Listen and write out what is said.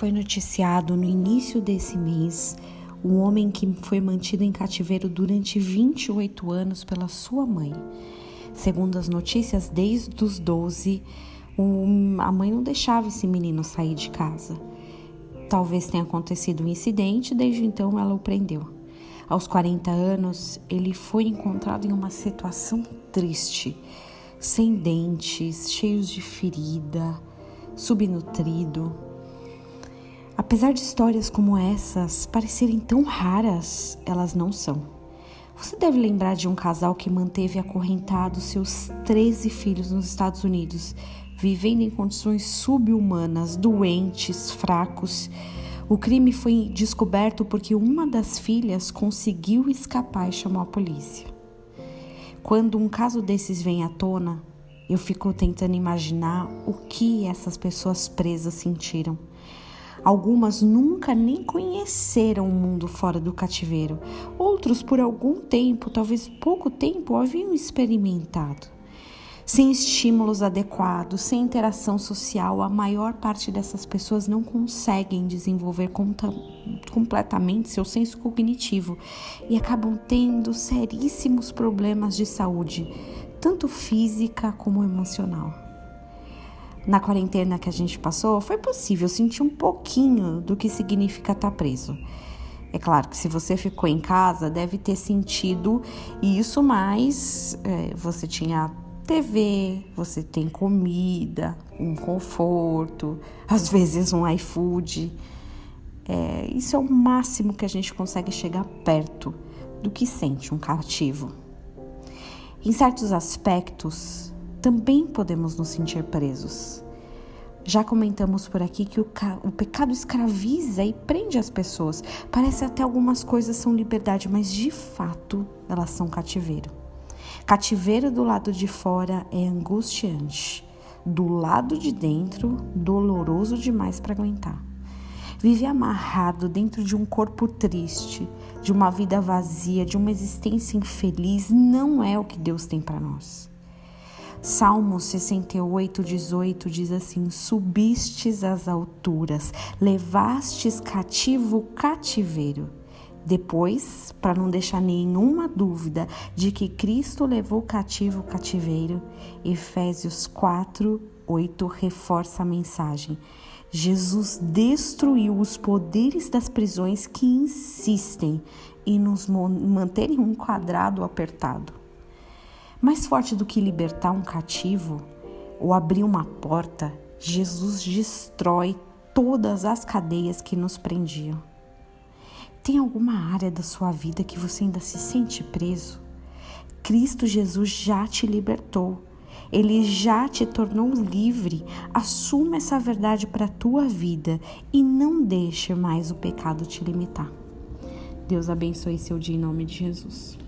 foi noticiado no início desse mês um homem que foi mantido em cativeiro durante 28 anos pela sua mãe. Segundo as notícias, desde os 12, a mãe não deixava esse menino sair de casa. Talvez tenha acontecido um incidente, desde então ela o prendeu. Aos 40 anos, ele foi encontrado em uma situação triste, sem dentes, cheios de ferida, subnutrido. Apesar de histórias como essas parecerem tão raras, elas não são. Você deve lembrar de um casal que manteve acorrentados seus 13 filhos nos Estados Unidos, vivendo em condições subhumanas, doentes, fracos. O crime foi descoberto porque uma das filhas conseguiu escapar e chamou a polícia. Quando um caso desses vem à tona, eu fico tentando imaginar o que essas pessoas presas sentiram. Algumas nunca nem conheceram o mundo fora do cativeiro. Outros, por algum tempo, talvez pouco tempo, haviam experimentado. Sem estímulos adequados, sem interação social, a maior parte dessas pessoas não conseguem desenvolver completamente seu senso cognitivo e acabam tendo seríssimos problemas de saúde, tanto física como emocional na quarentena que a gente passou, foi possível sentir um pouquinho do que significa estar preso. É claro que se você ficou em casa, deve ter sentido isso, mas é, você tinha TV, você tem comida, um conforto, às vezes um iFood. É, isso é o máximo que a gente consegue chegar perto do que sente um cativo. Em certos aspectos, também podemos nos sentir presos. Já comentamos por aqui que o, o, pecado escraviza e prende as pessoas. Parece até algumas coisas são liberdade, mas de fato elas são cativeiro. Cativeiro do lado de fora é angustiante, do lado de dentro, doloroso demais para aguentar. Viver amarrado dentro de um corpo triste, de uma vida vazia, de uma existência infeliz, não é o que Deus tem para nós. Salmo 68, 18 diz assim: Subistes às alturas, levastes cativo o cativeiro. Depois, para não deixar nenhuma dúvida de que Cristo levou cativo o cativeiro, Efésios 4, 8 reforça a mensagem. Jesus destruiu os poderes das prisões que insistem em nos manterem um quadrado apertado. Mais forte do que libertar um cativo ou abrir uma porta, Jesus destrói todas as cadeias que nos prendiam. Tem alguma área da sua vida que você ainda se sente preso? Cristo Jesus já te libertou. Ele já te tornou livre. Assuma essa verdade para a tua vida e não deixe mais o pecado te limitar. Deus abençoe seu dia em nome de Jesus.